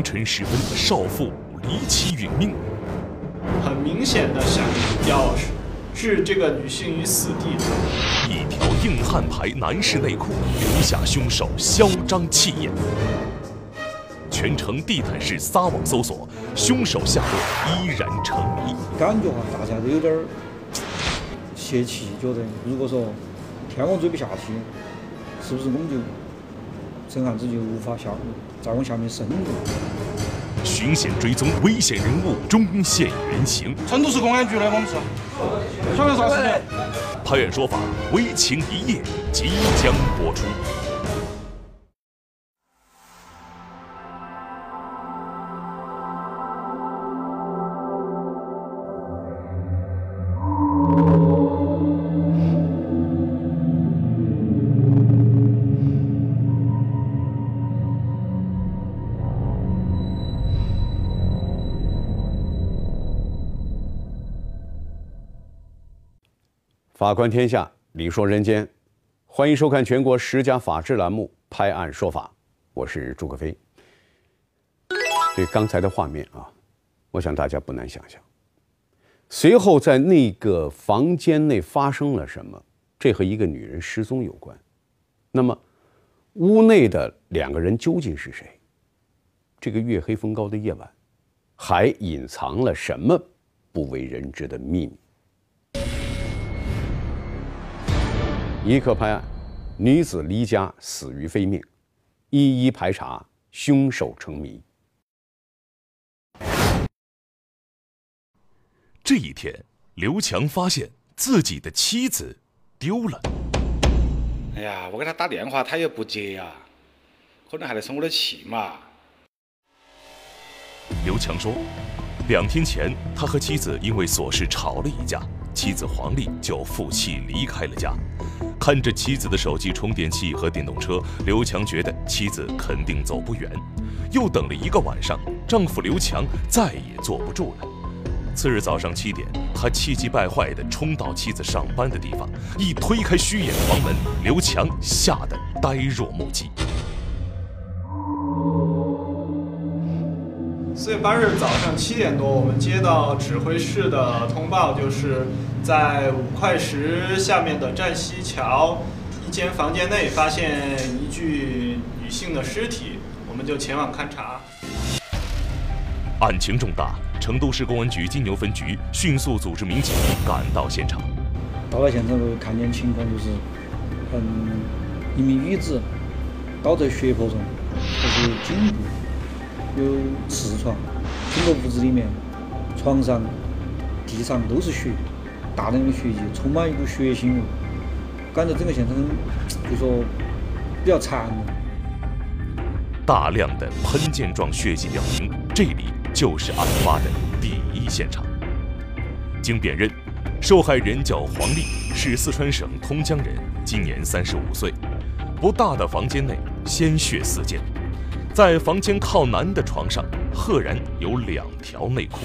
凌晨时分，少妇离奇殒命。很明显的想要置这个女性于死地。一条硬汉牌男士内裤，留下凶手嚣张气焰。全程地毯式撒网搜索，凶手下落依然成谜。感觉哈，大家都有点儿泄气，觉得如果说天网追不下去，是不是我们就这案子就无法下再往下面深入？巡险追踪危险人物，终现原形。成都市公安局的，我们是。晓得啥事情？拍案说法，危情一夜即将播出。法观天下，理说人间，欢迎收看全国十佳法制栏目《拍案说法》，我是朱克飞。对刚才的画面啊，我想大家不难想象。随后在那个房间内发生了什么？这和一个女人失踪有关。那么，屋内的两个人究竟是谁？这个月黑风高的夜晚，还隐藏了什么不为人知的秘密？一刻拍案，女子离家死于非命，一一排查，凶手成谜。这一天，刘强发现自己的妻子丢了。哎呀，我给他打电话，他也不接呀，可能还在生我的气嘛。刘强说，两天前他和妻子因为琐事吵了一架，妻子黄丽就负气离开了家。看着妻子的手机充电器和电动车，刘强觉得妻子肯定走不远。又等了一个晚上，丈夫刘强再也坐不住了。次日早上七点，他气急败坏地冲到妻子上班的地方，一推开虚掩房门，刘强吓得呆若木鸡。四月八日早上七点多，我们接到指挥室的通报，就是在五块石下面的站西桥一间房间内发现一具女性的尸体，我们就前往勘查。案情重大，成都市公安局金牛分局迅速组织民警赶到现场。到了现场后，看见情况就是，嗯，一名女子倒在血泊中，就是颈部。有痔疮，整个屋子里面，床上、地上都是血，大量的血迹，充满一股血腥味，感觉整个现场就说比较残忍。大量的喷溅状血迹表明，这里就是案发的第一现场。经辨认，受害人叫黄丽，是四川省通江人，今年三十五岁。不大的房间内，鲜血四溅。在房间靠南的床上，赫然有两条内裤。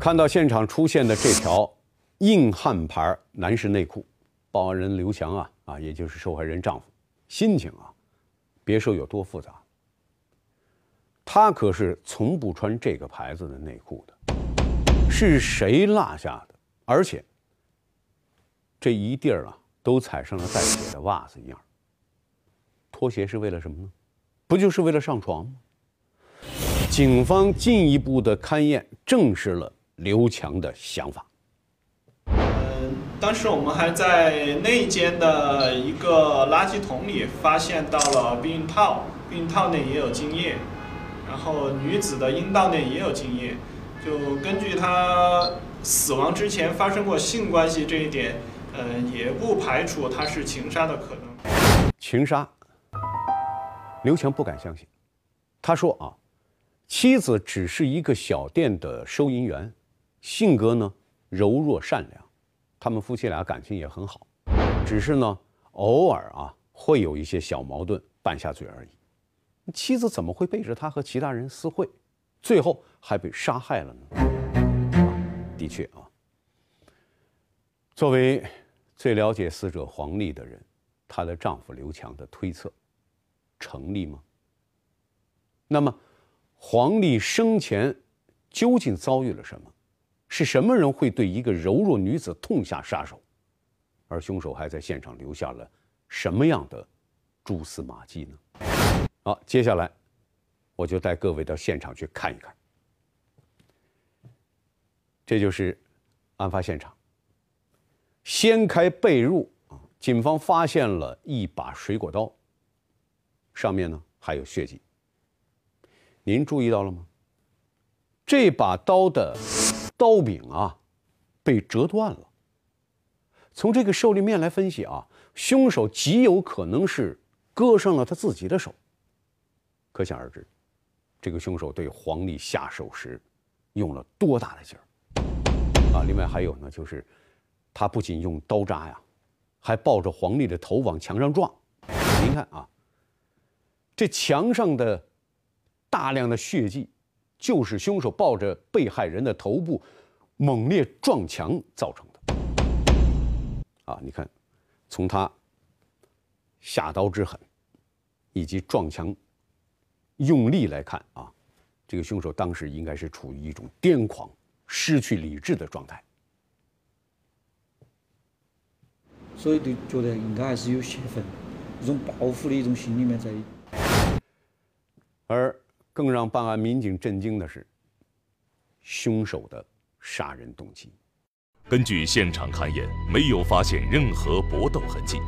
看到现场出现的这条硬汉牌男士内裤，报案人刘强啊啊，也就是受害人丈夫，心情啊，别说有多复杂。他可是从不穿这个牌子的内裤的，是谁落下的？而且这一地儿啊，都踩上了带血的袜子一样。拖鞋是为了什么呢？不就是为了上床吗？警方进一步的勘验证实了刘强的想法。嗯，当时我们还在内间的一个垃圾桶里发现到了避孕套，避孕套内也有精液，然后女子的阴道内也有精液，就根据她死亡之前发生过性关系这一点，嗯，也不排除她是情杀的可能。情杀。刘强不敢相信，他说：“啊，妻子只是一个小店的收银员，性格呢柔弱善良，他们夫妻俩感情也很好，只是呢偶尔啊会有一些小矛盾，拌下嘴而已。妻子怎么会背着他和其他人私会，最后还被杀害了呢？的确啊，作为最了解死者黄丽的人，她的丈夫刘强的推测。”成立吗？那么黄丽生前究竟遭遇了什么？是什么人会对一个柔弱女子痛下杀手？而凶手还在现场留下了什么样的蛛丝马迹呢？好，接下来我就带各位到现场去看一看。这就是案发现场。掀开被褥啊，警方发现了一把水果刀，上面呢还有血迹。您注意到了吗？这把刀的刀柄啊被折断了。从这个受力面来分析啊，凶手极有可能是割伤了他自己的手。可想而知，这个凶手对黄丽下手时用了多大的劲儿啊！另外还有呢，就是他不仅用刀扎呀，还抱着黄丽的头往墙上撞。您看啊，这墙上的大量的血迹，就是凶手抱着被害人的头部猛烈撞墙造成的。啊，你看，从他下刀之狠，以及撞墙用力来看啊，这个凶手当时应该是处于一种癫狂、失去理智的状态。所以，就觉得应该还是有泄愤，一种报复的一种心里面在。更让办案民警震惊的是，凶手的杀人动机。根据现场勘验，没有发现任何搏斗痕迹，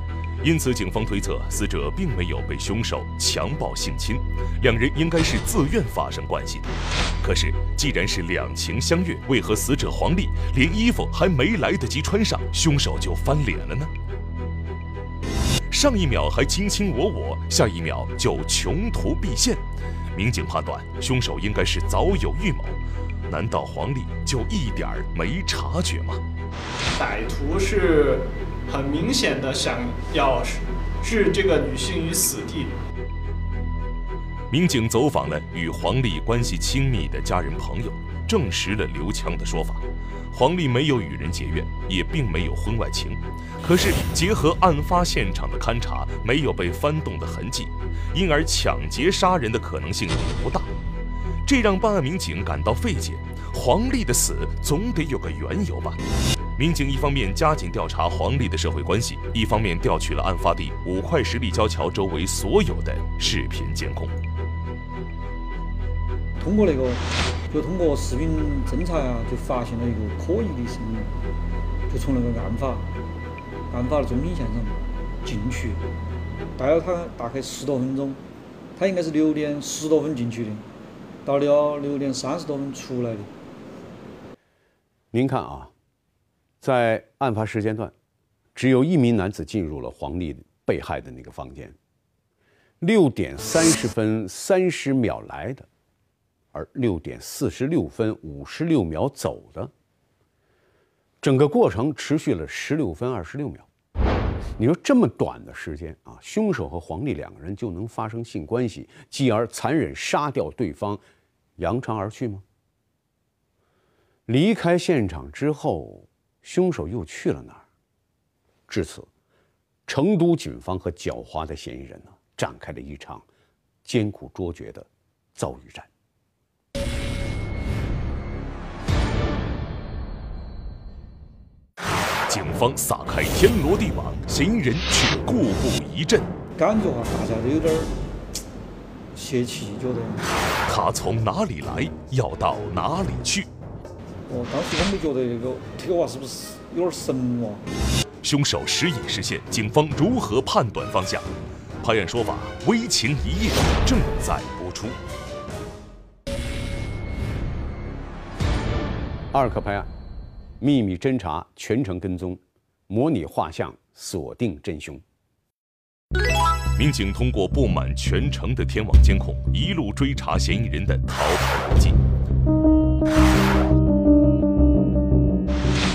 因此警方推测死者并没有被凶手强暴性侵，两人应该是自愿发生关系的。可是，既然是两情相悦，为何死者黄丽连衣服还没来得及穿上，凶手就翻脸了呢？上一秒还卿卿我我，下一秒就穷途必现，民警判断凶手应该是早有预谋。难道黄丽就一点儿没察觉吗？歹徒是很明显的想要置这个女性于死地。民警走访了与黄丽关系亲密的家人朋友，证实了刘强的说法：黄丽没有与人结怨，也并没有婚外情。可是结合案发现场的勘查，没有被翻动的痕迹，因而抢劫杀人的可能性也不大。这让办案民警感到费解，黄丽的死总得有个缘由吧？民警一方面加紧调查黄丽的社会关系，一方面调取了案发地五块石立交桥周围所有的视频监控。通过那个，就通过视频侦查呀，就发现了一个可疑的身影，就从那个案发案发的中心线上进去，待了他大概十多分钟，他应该是六点十多分进去的。到了六点三十多分出来的。您看啊，在案发时间段，只有一名男子进入了黄丽被害的那个房间。六点三十分三十秒来的，而六点四十六分五十六秒走的。整个过程持续了十六分二十六秒。你说这么短的时间啊，凶手和黄丽两个人就能发生性关系，继而残忍杀掉对方，扬长而去吗？离开现场之后，凶手又去了哪儿？至此，成都警方和狡猾的嫌疑人呢，展开了一场艰苦卓绝的遭遇战。警方撒开天罗地网，嫌疑人却故布疑阵。感觉啊，大家都有点儿泄气，觉得。他从哪里来，要到哪里去？哦，当时我们觉得这个这个娃是不是有点神哦？凶手时隐时现，警方如何判断方向？拍案说法，危情一夜正在播出。二课拍案。秘密侦查，全程跟踪，模拟画像，锁定真凶。民警通过布满全城的天网监控，一路追查嫌疑人的逃跑路径。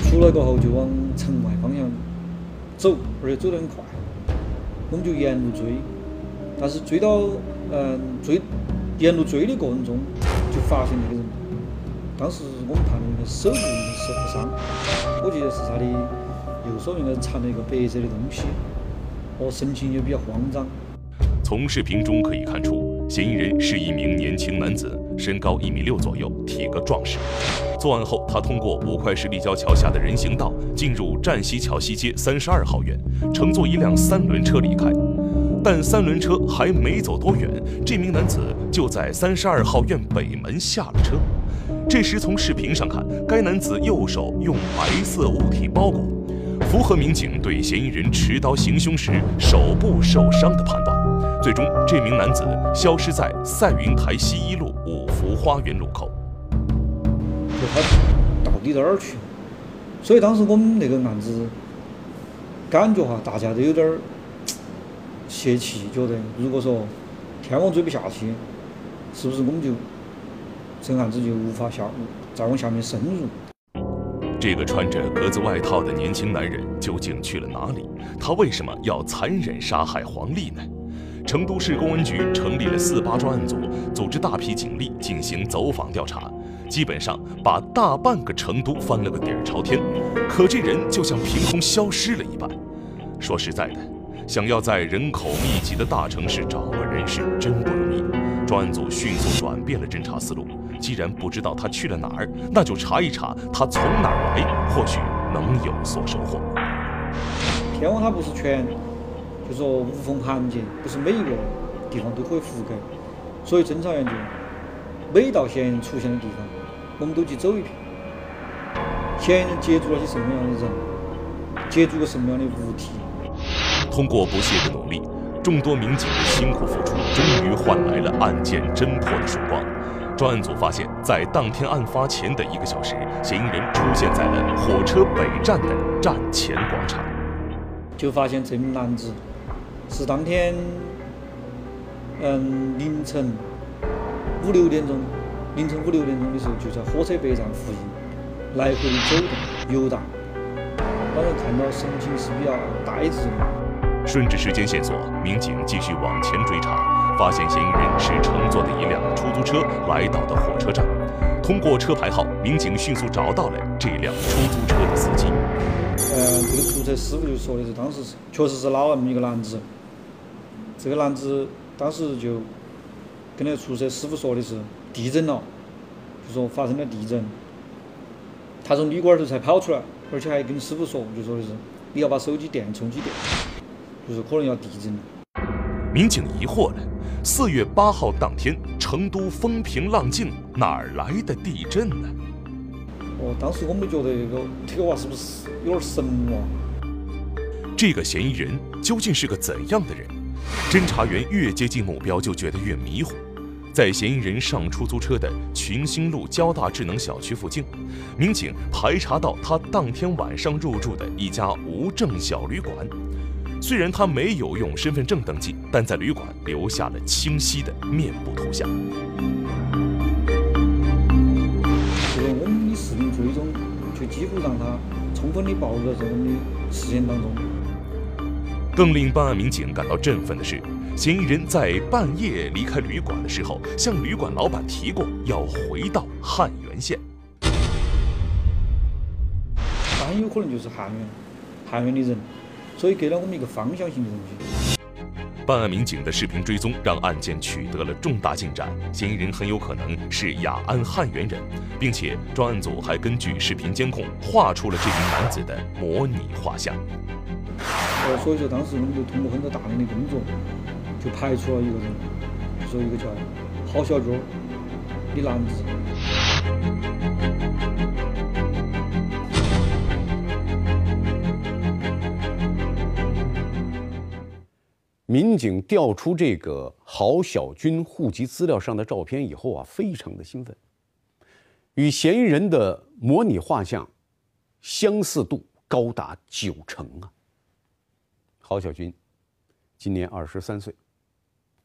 出来过后就往城外方向走，而且走得很快。我们就沿路追，但是追到嗯追沿路追的过程中，就发现那个人。当时我们判定手部受了伤，我记得是他的右手应该缠了一个白色的东西，哦，神情也比较慌张。从视频中可以看出，嫌疑人是一名年轻男子，身高一米六左右，体格壮实。作案后，他通过五块石立交桥下的人行道进入站西桥西街三十二号院，乘坐一辆三轮车离开。但三轮车还没走多远，这名男子就在三十二号院北门下了车。这时，从视频上看，该男子右手用白色物体包裹，符合民警对嫌疑人持刀行凶时手部受伤的判断。最终，这名男子消失在赛云台西一路五福花园路口。就他到底到哪儿去？所以当时我们那个案子感觉哈，大家都有点儿泄气，觉得如果说天网追不下去，是不是我们就这案子就无法下再往下面深入？这个穿着格子外套的年轻男人究竟去了哪里？他为什么要残忍杀害黄丽呢？成都市公安局成立了四八专案组，组织大批警力进行走访调查，基本上把大半个成都翻了个底儿朝天。可这人就像凭空消失了一般。说实在的，想要在人口密集的大城市找个人是真不容易。专案组迅速转变了侦查思路，既然不知道他去了哪儿，那就查一查他从哪儿来，或许能有所收获。天网它不是全。就说无缝衔接，不是每一个地方都可以覆盖，所以侦查员就每到嫌疑人出现的地方，我们都去走一遍。嫌疑人接触了些什么样的人，接触过什么样的物体？通过不懈的努力，众多民警的辛苦付出，终于换来了案件侦破的曙光。专案组发现，在当天案发前的一个小时，嫌疑人出现在了火车北站的站前广场，就发现这名男子。是当天，嗯，凌晨五六点钟，凌晨五六点钟的时候，就在火车北站附近来回的走动、游荡，让人看到神情是比较呆滞的。顺着时间线索，民警继续往前追查，发现嫌疑人是乘坐的一辆出租车来到的火车站。通过车牌号，民警迅速找到了这辆出租车的司机。嗯，这个出租车师傅就说的是，当时是确实是老那么一个男子。这个男子当时就跟那个出租车师傅说的是地震了，就说发生了地震，他从旅馆头才跑出来，而且还跟师傅说，就说的是你要把手机电充起电，就是可能要地震了。民警疑惑了：四月八号当天，成都风平浪静，哪儿来的地震呢？哦，当时我们觉得这个这个娃是不是有点神了？这个嫌疑人究竟是个怎样的人？侦查员越接近目标，就觉得越迷糊。在嫌疑人上出租车的群星路交大智能小区附近，民警排查到他当天晚上入住的一家无证小旅馆。虽然他没有用身份证登记，但在旅馆留下了清晰的面部图像。这个我们的视频追踪，却几乎让他充分的暴露在我们的视线当中。更令办案民警感到振奋的是，嫌疑人在半夜离开旅馆的时候，向旅馆老板提过要回到汉源县。那很有可能就是汉源，汉源的人，所以给了我们一个方向性的东西。办案民警的视频追踪让案件取得了重大进展，嫌疑人很有可能是雅安汉源人，并且专案组还根据视频监控画出了这名男子的模拟画像。呃，所以说当时我们就通过很多大量的工作，就排除了一个人，说一个叫郝小军的男子。民警调出这个郝小军户籍资料上的照片以后啊，非常的兴奋，与嫌疑人的模拟画像相似度高达九成啊。郝小军今年二十三岁，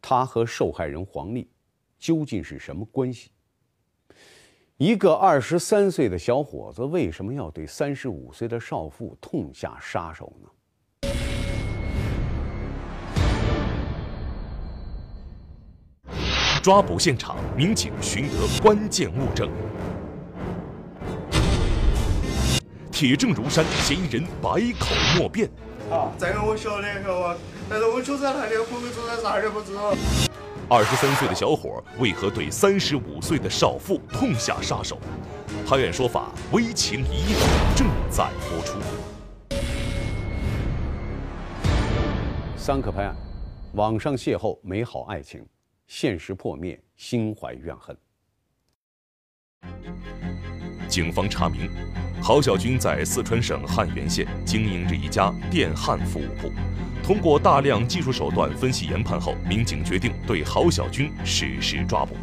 他和受害人黄丽究竟是什么关系？一个二十三岁的小伙子为什么要对三十五岁的少妇痛下杀手呢？抓捕现场，民警寻得关键物证，铁证如山，嫌疑人百口莫辩。啊，这个我晓得，晓得但是我就在那里，我们就在啥也不知道。二十三岁的小伙为何对三十五岁的少妇痛下杀手？拍案说法，危情一夜正在播出。三可拍案，网上邂逅美好爱情，现实破灭，心怀怨恨。警方查明，郝小军在四川省汉源县经营着一家电焊服务铺。通过大量技术手段分析研判后，民警决定对郝小军实施抓捕。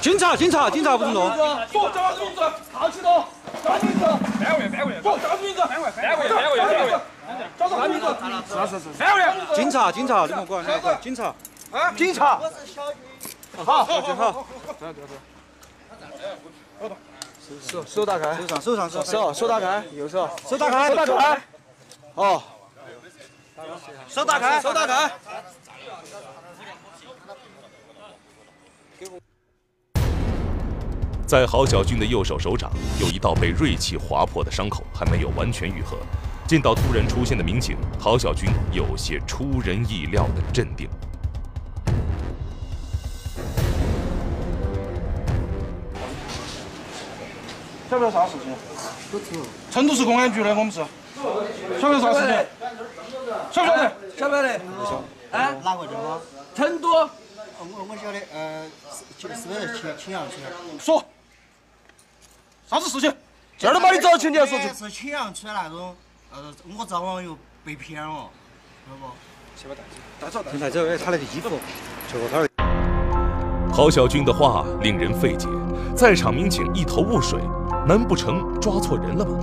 警警察，警察不准动！说叫啥子名字？好起动！叫啥名字？三位，三位。说叫啥名字？三位，三位，三位，三位。叫啥名字？是是是。三位。警察，警察，你们过来，过来，警察。啊，警察。我是小军。好，小军好。手手打开。手上，手上，手手手打开，右手。手打开，手打开。好。手打开，手打开。在郝小军的右手手掌有一道被锐器划破的伤口，还没有完全愈合。见到突然出现的民警，郝小军有些出人意料的镇定。晓不晓得啥事情？不知。成都市公安局的，我们是。晓不晓得啥事情？晓不晓得？晓不晓得？啊？哪个地方？成都。我我晓得，呃，是是不是青青羊村？说。啥子事情？这儿都把你找去，你还说是青羊村那种，呃，我找网友被骗了，晓得不？先把带走，带走，带走。哎，他那个衣服，结果他。郝小军的话令人费解，在场民警一头雾水，难不成抓错人了吗？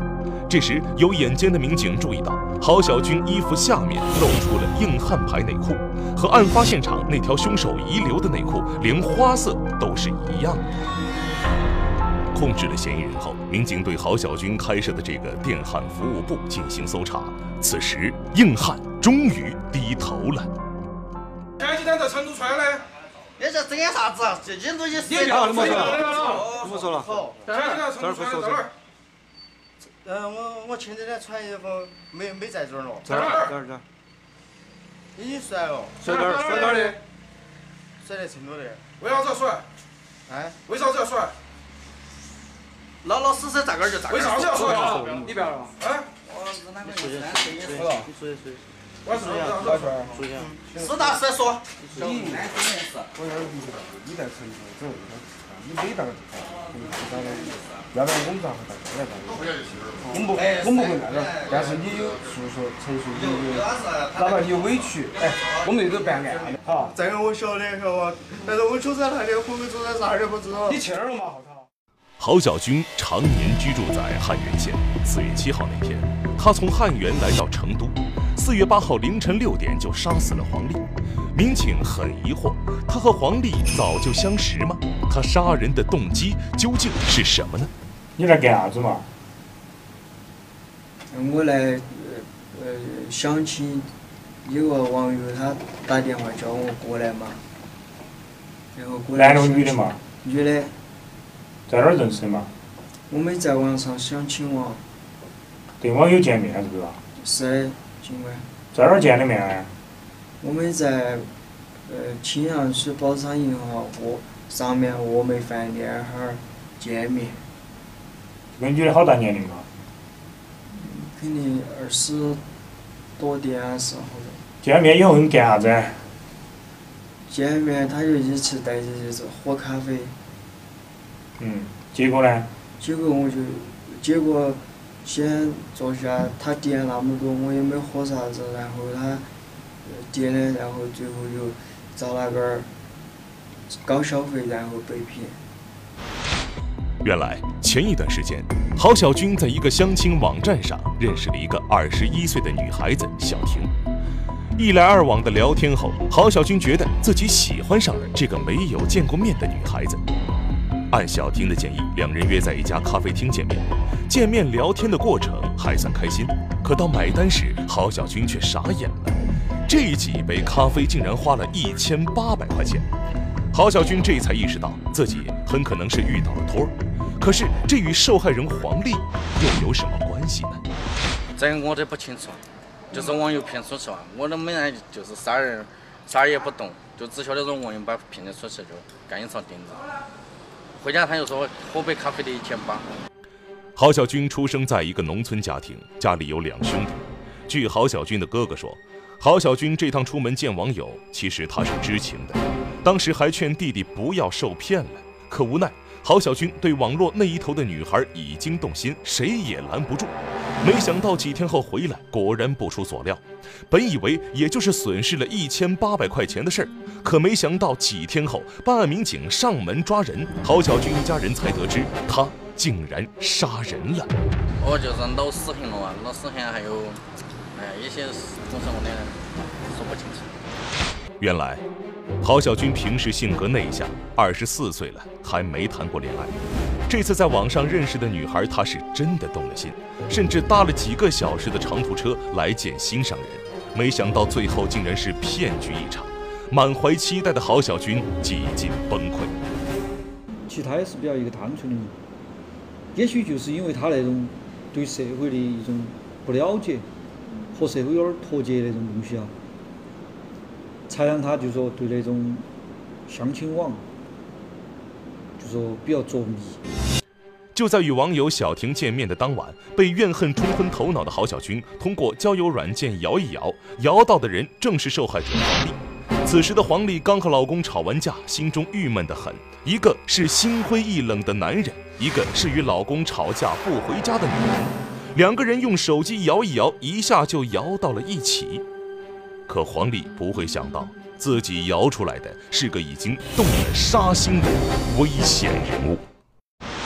这时，有眼尖的民警注意到，郝小军衣服下面露出了硬汉牌内裤，和案发现场那条凶手遗留的内裤，连花色都是一样的。控制了嫌疑人后，民警对郝小军开设的这个电焊服务部进行搜查。此时，硬汉终于低头了。前几天在成都穿的，你这整点啥子？这些东西别了，你莫说了，你莫说了。好，前几天成都穿的在哪儿？呃，我我前几天穿衣服没没在这儿了。在哪儿？这儿这儿。已经甩了。甩哪儿？甩哪儿的？甩在成都的。为啥子要甩？哎？为啥子要甩？老老实实在这儿就在。为啥子要甩？你不要了。哎？你出去，你出去，你出去，出去。我出去，我出去。出去。实打实说。你，我有点理解，你在成都走，你没到，要不然我们咋会到这来干？我们不，我们不会那个。但是你有诉说陈述，你有，哪怕你有委屈，哎，我们这都办案的。好。这个我晓得，晓得吧？但是我就在那里，会不会住在啥儿都不知道。你去哪儿了嘛？后头。郝小军常年居住在汉源县。四月七号那天，他从汉源来到成都。四月八号凌晨六点就杀死了黄丽。民警很疑惑，他和黄丽早就相识吗？他杀人的动机究竟是什么呢？你来干啥子嘛？我来呃相亲，有个网友他打电话叫我过来嘛，然后过来。男的女的嘛？女的。在哪儿认识的嘛？我们在网上相亲网。跟网友见面是不是？是，警官。在哪儿见的面？我们在呃青羊区宝山银行峨上面峨眉饭店哈儿见面。这个女的好大年龄嘛？肯定二十多点时候的。见面以后你干啥子？见面他就一起带着就是喝咖啡。嗯，结果呢？结果我就，结果先坐下，他点那么多，我也没喝啥子，然后他点的，然后最后就找那个高消费，然后被骗。原来前一段时间，郝小军在一个相亲网站上认识了一个二十一岁的女孩子小婷。一来二往的聊天后，郝小军觉得自己喜欢上了这个没有见过面的女孩子。按小婷的建议，两人约在一家咖啡厅见面。见面聊天的过程还算开心，可到买单时，郝小军却傻眼了。这一几杯咖啡竟然花了一千八百块钱。郝小军这才意识到自己很可能是遇到了托儿。可是这与受害人黄丽又有什么关系呢？这我都不清楚，就是网友骗出去嘛。我都没来就是啥人啥也不懂，就只晓得说网友把骗得出去，就干一场钉子。回家他又说喝杯咖啡得一千八。郝小军出生在一个农村家庭，家里有两兄弟。据郝小军的哥哥说，郝小军这趟出门见网友，其实他是知情的，当时还劝弟弟不要受骗了，可无奈。郝小军对网络那一头的女孩已经动心，谁也拦不住。没想到几天后回来，果然不出所料。本以为也就是损失了一千八百块钱的事儿，可没想到几天后，办案民警上门抓人，郝小军一家人才得知他竟然杀人了。我就是老死刑了啊！脑死刑还有，哎呀，一些东西我也说不清楚。原来。郝小军平时性格内向，二十四岁了还没谈过恋爱。这次在网上认识的女孩，他是真的动了心，甚至搭了几个小时的长途车来见心上人。没想到最后竟然是骗局一场，满怀期待的郝小军几近崩溃。其实他也是比较一个单纯的人，也许就是因为他那种对社会的一种不了解，和社会有点脱节那种东西啊。才让他就说对那种相亲网，就说比较着迷。就在与网友小婷见面的当晚，被怨恨冲昏头脑的郝小军，通过交友软件摇一摇，摇到的人正是受害者黄丽。此时的黄丽刚和老公吵完架，心中郁闷的很。一个是心灰意冷的男人，一个是与老公吵架不回家的女人，两个人用手机摇一摇，一下就摇到了一起。可黄丽不会想到，自己摇出来的是个已经动了杀心的危险人物。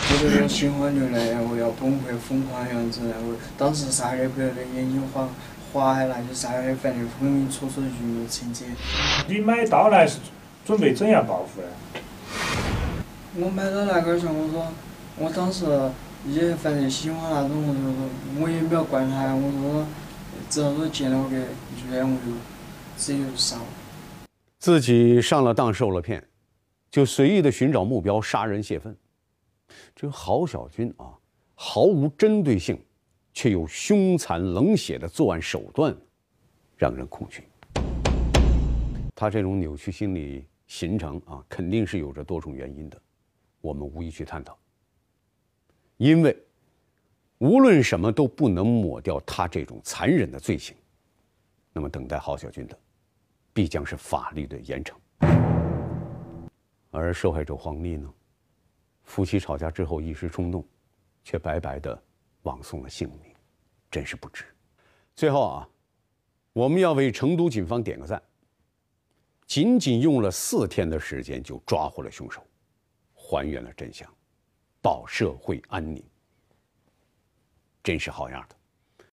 就是那种心慌流泪，然后要崩溃、疯狂样子，然后当时啥也不晓得，眼睛花花还那些啥也反正分明楚楚的剧情节。你买刀来是准备怎样报复呢？我买到那个时候，我说我当时也反正喜欢那种，我就说我也没有管他，我说只要说见了我个冤我就。自，己上了当受了骗，就随意的寻找目标杀人泄愤。这个郝小军啊，毫无针对性，却又凶残冷血的作案手段，让人恐惧。他这种扭曲心理形成啊，肯定是有着多种原因的，我们无意去探讨。因为无论什么都不能抹掉他这种残忍的罪行。那么，等待郝小军的，必将是法律的严惩。而受害者黄丽呢，夫妻吵架之后一时冲动，却白白的枉送了性命，真是不值。最后啊，我们要为成都警方点个赞。仅仅用了四天的时间就抓获了凶手，还原了真相，保社会安宁，真是好样的。